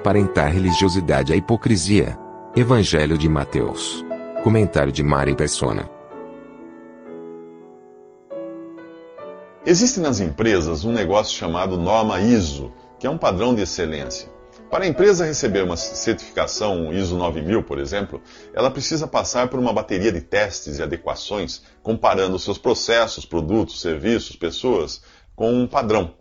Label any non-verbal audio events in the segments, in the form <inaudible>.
Aparentar religiosidade é hipocrisia. Evangelho de Mateus. Comentário de Mari Persona. Existe nas empresas um negócio chamado norma ISO, que é um padrão de excelência. Para a empresa receber uma certificação ISO 9000, por exemplo, ela precisa passar por uma bateria de testes e adequações, comparando seus processos, produtos, serviços, pessoas com um padrão.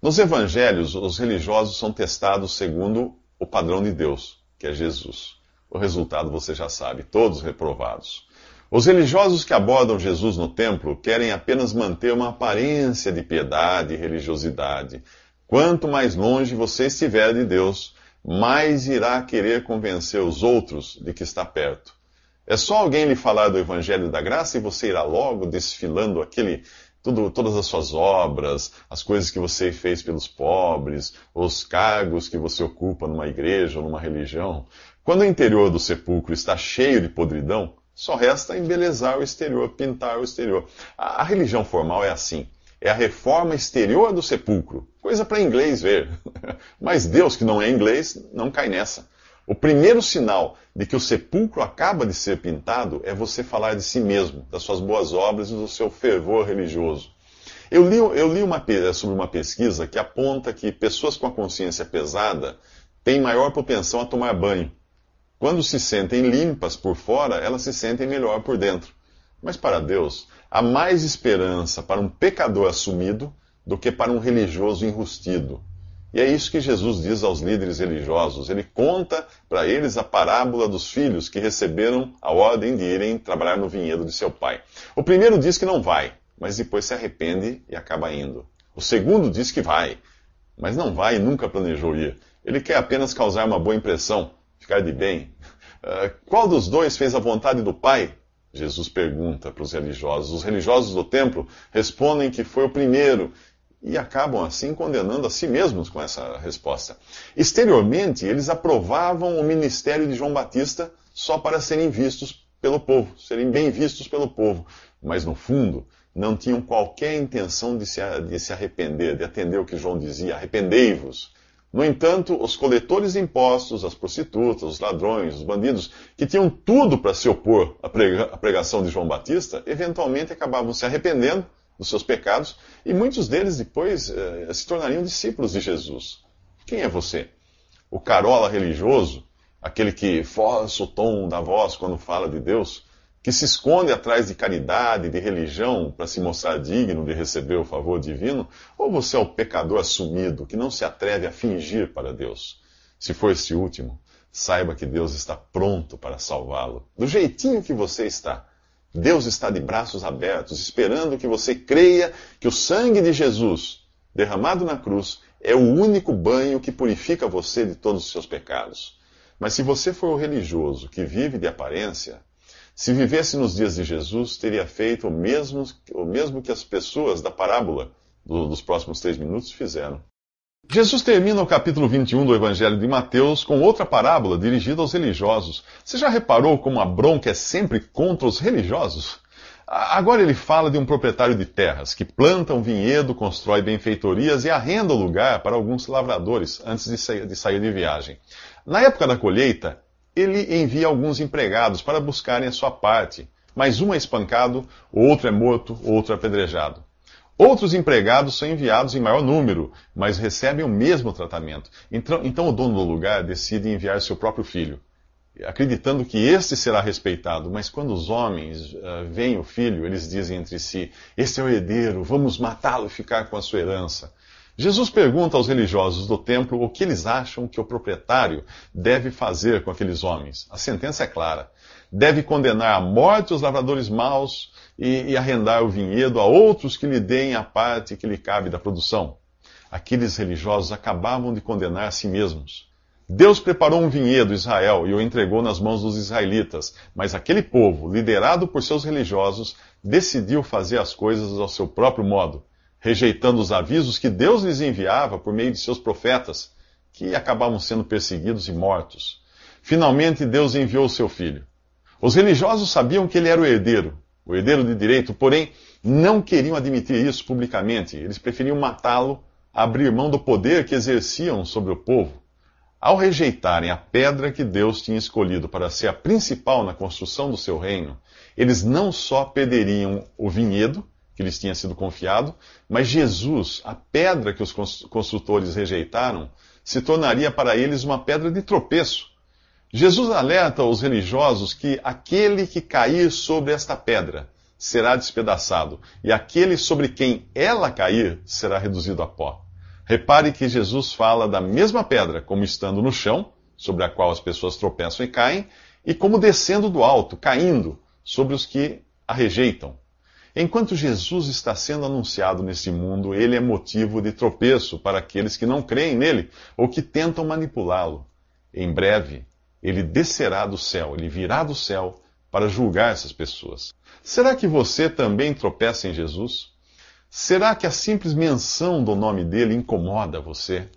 Nos evangelhos, os religiosos são testados segundo o padrão de Deus, que é Jesus. O resultado você já sabe, todos reprovados. Os religiosos que abordam Jesus no templo querem apenas manter uma aparência de piedade e religiosidade. Quanto mais longe você estiver de Deus, mais irá querer convencer os outros de que está perto. É só alguém lhe falar do Evangelho da Graça e você irá logo desfilando aquele, tudo, todas as suas obras, as coisas que você fez pelos pobres, os cargos que você ocupa numa igreja ou numa religião. Quando o interior do sepulcro está cheio de podridão, só resta embelezar o exterior, pintar o exterior. A, a religião formal é assim. É a reforma exterior do sepulcro. Coisa para inglês ver. <laughs> Mas Deus, que não é inglês, não cai nessa. O primeiro sinal de que o sepulcro acaba de ser pintado é você falar de si mesmo, das suas boas obras e do seu fervor religioso. Eu li, eu li uma, sobre uma pesquisa que aponta que pessoas com a consciência pesada têm maior propensão a tomar banho. Quando se sentem limpas por fora, elas se sentem melhor por dentro. Mas para Deus, há mais esperança para um pecador assumido do que para um religioso enrustido. E é isso que Jesus diz aos líderes religiosos. Ele conta para eles a parábola dos filhos que receberam a ordem de irem trabalhar no vinhedo de seu pai. O primeiro diz que não vai, mas depois se arrepende e acaba indo. O segundo diz que vai, mas não vai e nunca planejou ir. Ele quer apenas causar uma boa impressão ficar de bem. Uh, qual dos dois fez a vontade do Pai? Jesus pergunta para os religiosos. Os religiosos do templo respondem que foi o primeiro e acabam assim condenando a si mesmos com essa resposta. Exteriormente, eles aprovavam o ministério de João Batista só para serem vistos pelo povo, serem bem vistos pelo povo, mas no fundo não tinham qualquer intenção de se, de se arrepender, de atender o que João dizia: arrependei-vos. No entanto, os coletores de impostos, as prostitutas, os ladrões, os bandidos, que tinham tudo para se opor à pregação de João Batista, eventualmente acabavam se arrependendo dos seus pecados e muitos deles depois eh, se tornariam discípulos de Jesus. Quem é você? O carola religioso, aquele que força o tom da voz quando fala de Deus? que se esconde atrás de caridade, de religião, para se mostrar digno de receber o favor divino? Ou você é o pecador assumido, que não se atreve a fingir para Deus? Se for esse último, saiba que Deus está pronto para salvá-lo, do jeitinho que você está. Deus está de braços abertos, esperando que você creia que o sangue de Jesus, derramado na cruz, é o único banho que purifica você de todos os seus pecados. Mas se você for o religioso que vive de aparência, se vivesse nos dias de Jesus, teria feito o mesmo, o mesmo que as pessoas da parábola do, dos próximos três minutos fizeram. Jesus termina o capítulo 21 do Evangelho de Mateus com outra parábola dirigida aos religiosos. Você já reparou como a bronca é sempre contra os religiosos? Agora ele fala de um proprietário de terras que planta um vinhedo, constrói benfeitorias e arrenda o lugar para alguns lavradores antes de sair de, viagem. Na época da colheita, ele envia alguns empregados para buscarem a sua parte, mas um é espancado, outro é morto, outro é apedrejado. Outros empregados são enviados em maior número, mas recebem o mesmo tratamento. Então, então o dono do lugar decide enviar seu próprio filho, acreditando que este será respeitado. Mas quando os homens uh, veem o filho, eles dizem entre si: Este é o herdeiro, vamos matá-lo e ficar com a sua herança. Jesus pergunta aos religiosos do templo o que eles acham que o proprietário deve fazer com aqueles homens. A sentença é clara. Deve condenar à morte os lavradores maus e, e arrendar o vinhedo a outros que lhe deem a parte que lhe cabe da produção. Aqueles religiosos acabavam de condenar a si mesmos. Deus preparou um vinhedo, Israel, e o entregou nas mãos dos israelitas, mas aquele povo, liderado por seus religiosos, decidiu fazer as coisas ao seu próprio modo, rejeitando os avisos que Deus lhes enviava por meio de seus profetas, que acabavam sendo perseguidos e mortos. Finalmente, Deus enviou o seu filho. Os religiosos sabiam que ele era o herdeiro, o herdeiro de direito, porém não queriam admitir isso publicamente. Eles preferiam matá-lo, abrir mão do poder que exerciam sobre o povo. Ao rejeitarem a pedra que Deus tinha escolhido para ser a principal na construção do seu reino, eles não só perderiam o vinhedo que lhes tinha sido confiado, mas Jesus, a pedra que os construtores rejeitaram, se tornaria para eles uma pedra de tropeço. Jesus alerta os religiosos que aquele que cair sobre esta pedra será despedaçado, e aquele sobre quem ela cair será reduzido a pó. Repare que Jesus fala da mesma pedra como estando no chão, sobre a qual as pessoas tropeçam e caem, e como descendo do alto, caindo sobre os que a rejeitam. Enquanto Jesus está sendo anunciado nesse mundo, ele é motivo de tropeço para aqueles que não creem nele ou que tentam manipulá-lo. Em breve, ele descerá do céu, ele virá do céu para julgar essas pessoas. Será que você também tropeça em Jesus? Será que a simples menção do nome dele incomoda você?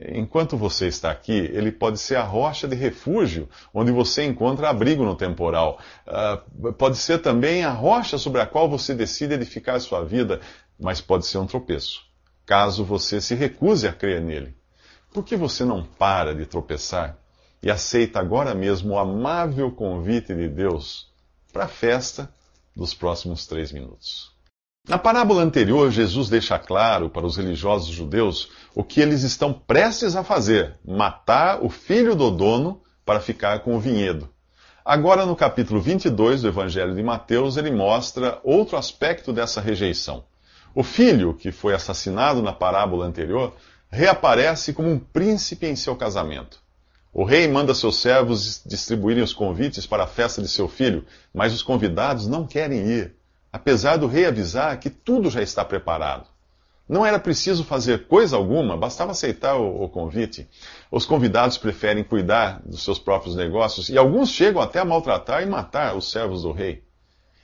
Enquanto você está aqui, ele pode ser a rocha de refúgio, onde você encontra abrigo no temporal. Uh, pode ser também a rocha sobre a qual você decide edificar sua vida, mas pode ser um tropeço, caso você se recuse a crer nele. Por que você não para de tropeçar e aceita agora mesmo o amável convite de Deus para a festa dos próximos três minutos? Na parábola anterior, Jesus deixa claro para os religiosos judeus o que eles estão prestes a fazer: matar o filho do dono para ficar com o vinhedo. Agora, no capítulo 22 do Evangelho de Mateus, ele mostra outro aspecto dessa rejeição. O filho, que foi assassinado na parábola anterior, reaparece como um príncipe em seu casamento. O rei manda seus servos distribuírem os convites para a festa de seu filho, mas os convidados não querem ir apesar do rei avisar que tudo já está preparado. Não era preciso fazer coisa alguma, bastava aceitar o, o, convite. Os convidados preferem cuidar dos seus próprios negócios e alguns chegam até a maltratar e matar os servos do rei.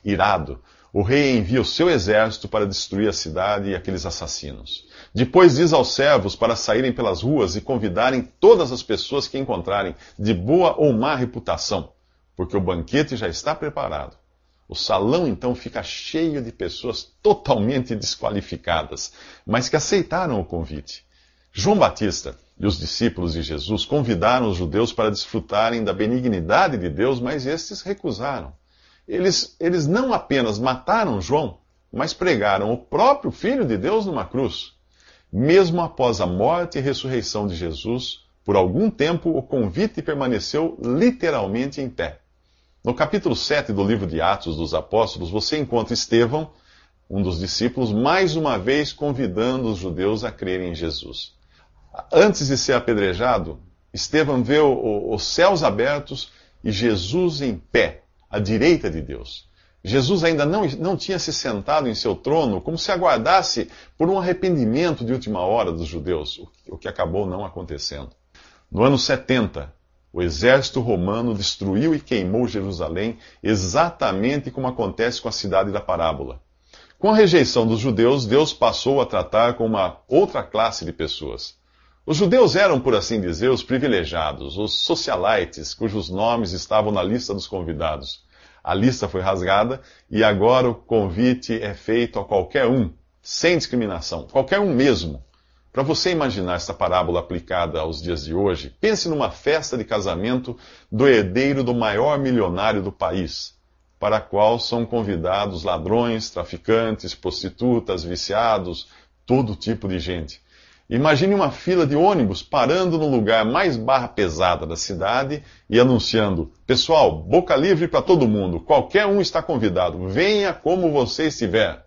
Irado, o rei envia o seu exército para destruir a cidade e aqueles assassinos. Depois diz aos servos para saírem pelas ruas e convidarem todas as pessoas que encontrarem, de boa ou má reputação, porque o banquete já está preparado. O salão então fica cheio de pessoas totalmente desqualificadas, mas que aceitaram o convite. João Batista e os discípulos de Jesus convidaram os judeus para desfrutarem da benignidade de Deus, mas estes recusaram. Eles, eles não apenas mataram João, mas pregaram o próprio Filho de Deus numa cruz. Mesmo após a morte e ressurreição de Jesus, por algum tempo o convite permaneceu literalmente em pé. No capítulo 7 do livro de Atos dos Apóstolos, você encontra Estevão, um dos discípulos, mais uma vez convidando os judeus a crerem em Jesus. Antes de ser apedrejado, Estevão vê os céus abertos e Jesus em pé, à direita de Deus. Jesus ainda não, não tinha se sentado em seu trono, como se aguardasse por um arrependimento de última hora dos judeus, o que acabou não acontecendo. No ano 70, o exército romano destruiu e queimou Jerusalém, exatamente como acontece com a cidade da parábola. Com a rejeição dos judeus, Deus passou a tratar com uma outra classe de pessoas. Os judeus eram, por assim dizer, os privilegiados, os socialites, cujos nomes estavam na lista dos convidados. A lista foi rasgada e agora o convite é feito a qualquer um, sem discriminação, qualquer um mesmo. Para você imaginar essa parábola aplicada aos dias de hoje, pense numa festa de casamento do herdeiro do maior milionário do país, para a qual são convidados ladrões, traficantes, prostitutas, viciados, todo tipo de gente. Imagine uma fila de ônibus parando no lugar mais barra pesada da cidade e anunciando: Pessoal, boca livre para todo mundo, qualquer um está convidado, venha como você estiver.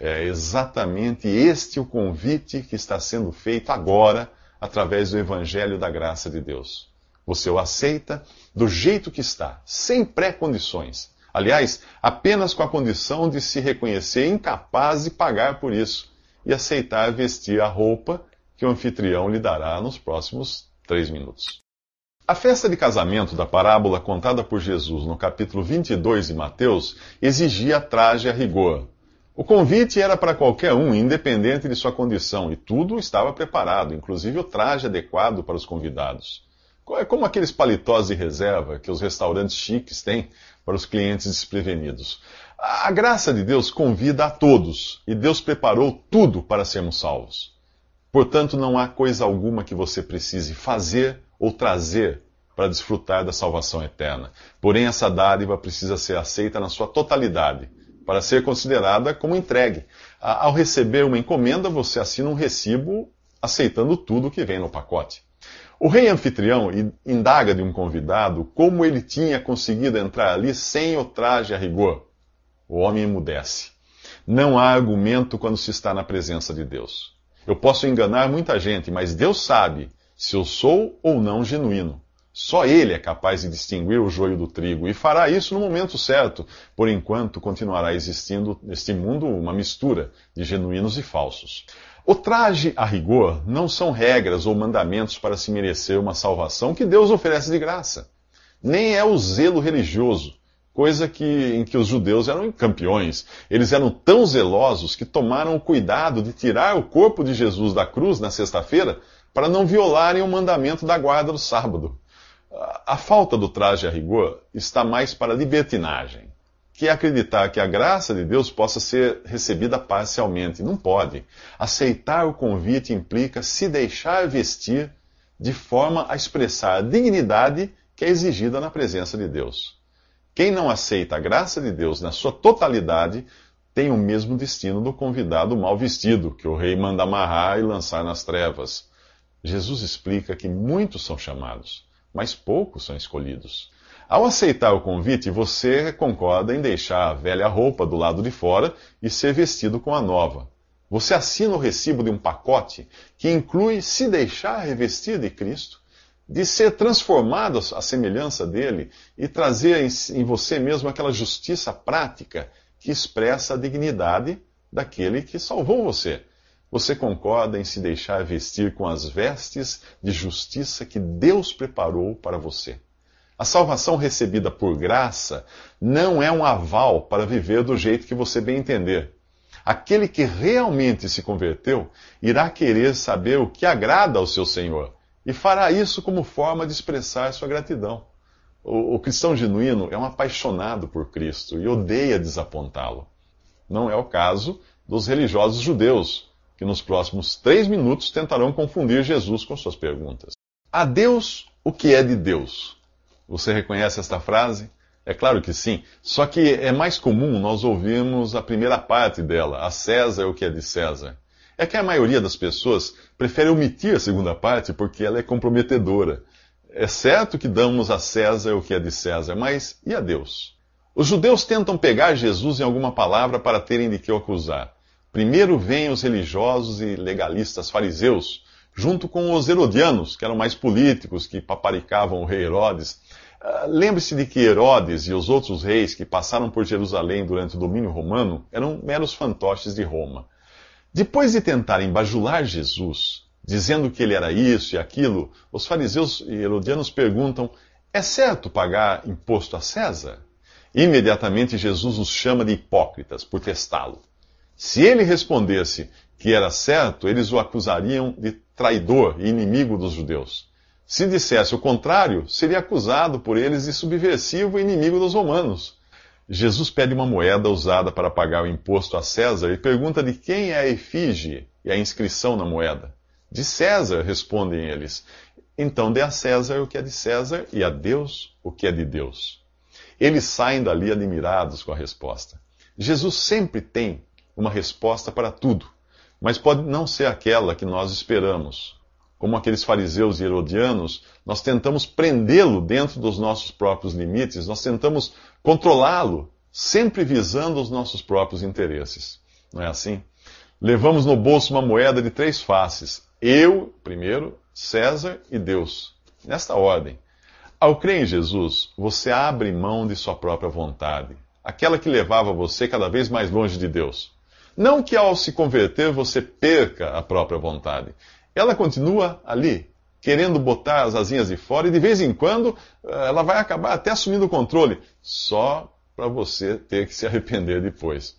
É exatamente este o convite que está sendo feito agora através do Evangelho da graça de Deus. Você o aceita do jeito que está, sem pré-condições. Aliás, apenas com a condição de se reconhecer incapaz de pagar por isso e aceitar vestir a roupa que o anfitrião lhe dará nos próximos três minutos. A festa de casamento da parábola contada por Jesus no capítulo 22 de Mateus exigia traje a rigor. O convite era para qualquer um, independente de sua condição, e tudo estava preparado, inclusive o traje adequado para os convidados. É como aqueles paletós de reserva que os restaurantes chiques têm para os clientes desprevenidos. A graça de Deus convida a todos, e Deus preparou tudo para sermos salvos. Portanto, não há coisa alguma que você precise fazer ou trazer para desfrutar da salvação eterna. Porém, essa dádiva precisa ser aceita na sua totalidade, para ser considerada como entregue. Ao receber uma encomenda, você assina um recibo aceitando tudo que vem no pacote. O rei anfitrião indaga de um convidado como ele tinha conseguido entrar ali sem o traje a rigor. O homem emudece. Não há argumento quando se está na presença de Deus. Eu posso enganar muita gente, mas Deus sabe se eu sou ou não genuíno. Só Ele é capaz de distinguir o joio do trigo e fará isso no momento certo. Por enquanto, continuará existindo neste mundo uma mistura de genuínos e falsos. O traje a rigor não são regras ou mandamentos para se merecer uma salvação que Deus oferece de graça. Nem é o zelo religioso coisa que, em que os judeus eram campeões. Eles eram tão zelosos que tomaram o cuidado de tirar o corpo de Jesus da cruz na sexta-feira para não violarem o mandamento da guarda do sábado. A falta do traje a rigor está mais para libertinagem, que é acreditar que a graça de Deus possa ser recebida parcialmente. Não pode. Aceitar o convite implica se deixar vestir de forma a expressar a dignidade que é exigida na presença de Deus. Quem não aceita a graça de Deus na sua totalidade tem o mesmo destino do convidado mal vestido, que o rei manda amarrar e lançar nas trevas. Jesus explica que muitos são chamados, mas poucos são escolhidos. Ao aceitar o convite, você concorda em deixar a velha roupa do lado de fora e ser vestido com a nova. Você assina o recibo de um pacote que inclui se deixar revestir de Cristo de ser transformado à semelhança dele e trazer em você mesmo aquela justiça prática que expressa a dignidade daquele que salvou você. Você concorda em se deixar vestir com as vestes de justiça que Deus preparou para você. A salvação recebida por graça não é um aval para viver do jeito que você bem entender. Aquele que realmente se converteu irá querer saber o que agrada ao seu Senhor e fará isso como forma de expressar sua gratidão. O, o cristão genuíno é um apaixonado por Cristo e odeia desapontá-lo. Não é o caso dos religiosos judeus, que nos próximos três minutos tentarão confundir Jesus com suas perguntas. A Deus o que é de Deus? Você reconhece esta frase? É claro que sim, só que é mais comum nós ouvirmos a primeira parte dela, a César o que é de César é que a maioria das pessoas prefere omitir a segunda parte porque ela é comprometedora. É certo que damos a César o que é de César, mas e a Deus? Os judeus tentam pegar Jesus em alguma palavra para terem de que o acusar. Primeiro vêm os religiosos e legalistas fariseus, junto com os herodianos, que eram mais políticos, que paparicavam o rei Herodes. Uh, Lembre-se de que Herodes e os outros reis que passaram por Jerusalém durante o domínio romano eram meros fantoches de Roma. Depois de tentarem bajular Jesus, dizendo que ele era isso e aquilo, os fariseus e herodianos perguntam: é certo pagar imposto a César? Imediatamente Jesus os chama de hipócritas por testá-lo. Se ele respondesse que era certo, eles o acusariam de traidor e inimigo dos judeus. Se dissesse o contrário, seria acusado por eles de subversivo e inimigo dos romanos. Jesus pede uma moeda usada para pagar o imposto a César e pergunta de quem é a efígie e a inscrição na moeda. De César, respondem eles. Então dê a César o que é de César e a Deus o que é de Deus. Eles saem dali admirados com a resposta. Jesus sempre tem uma resposta para tudo, mas pode não ser aquela que nós esperamos. Como aqueles fariseus e herodianos, nós tentamos prendê-lo dentro dos nossos próprios limites, nós tentamos controlá-lo, sempre visando os nossos próprios interesses. Não é assim? Levamos no bolso uma moeda de três faces. Eu, primeiro, César e Deus. Nesta ordem. Ao crer em Jesus, você abre mão de sua própria vontade, aquela que levava você cada vez mais longe de Deus. Não que ao se converter você perca a própria vontade. Ela continua ali, querendo botar as asinhas de fora e de vez em quando eh, ela vai acabar até assumindo o controle, só para você ter que se <laughs> arrepender depois.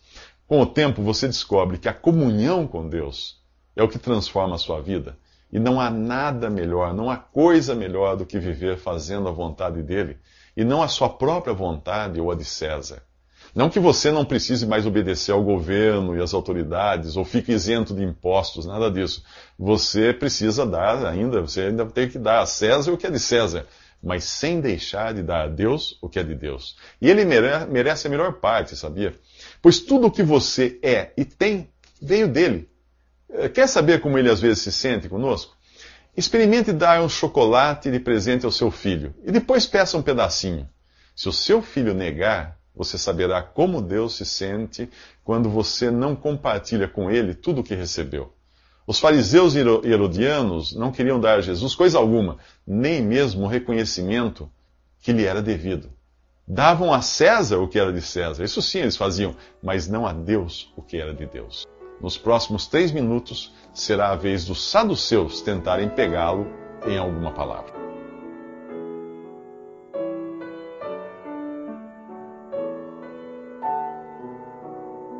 Com o tempo você descobre que a comunhão com Deus é o que transforma a sua vida. E não há nada melhor, não há coisa melhor do que viver fazendo a vontade dele e não a sua própria vontade ou a de César. Não que você não precise mais obedecer ao governo e às autoridades, ou fique isento de impostos, nada disso. Você precisa dar ainda, você ainda tem que dar a César o que é de César, mas sem deixar de dar a Deus o que é de Deus. E ele merece a melhor parte, sabia? Pois tudo o que você é e tem veio dele. Eh, quer saber como ele às vezes se sente conosco? Experimente dar um chocolate de presente ao seu filho e depois peça um pedacinho. Se o seu filho negar, você saberá como Deus se sente quando você não compartilha com ele tudo o que recebeu. Os fariseus e herodianos não queriam dar a Jesus coisa alguma, nem mesmo o reconhecimento que lhe era devido. Davam a César o que era de César, isso sim eles faziam, mas não a Deus o que era de Deus. Nos próximos três minutos será a vez dos saduceus tentarem pegá-lo em alguma palavra.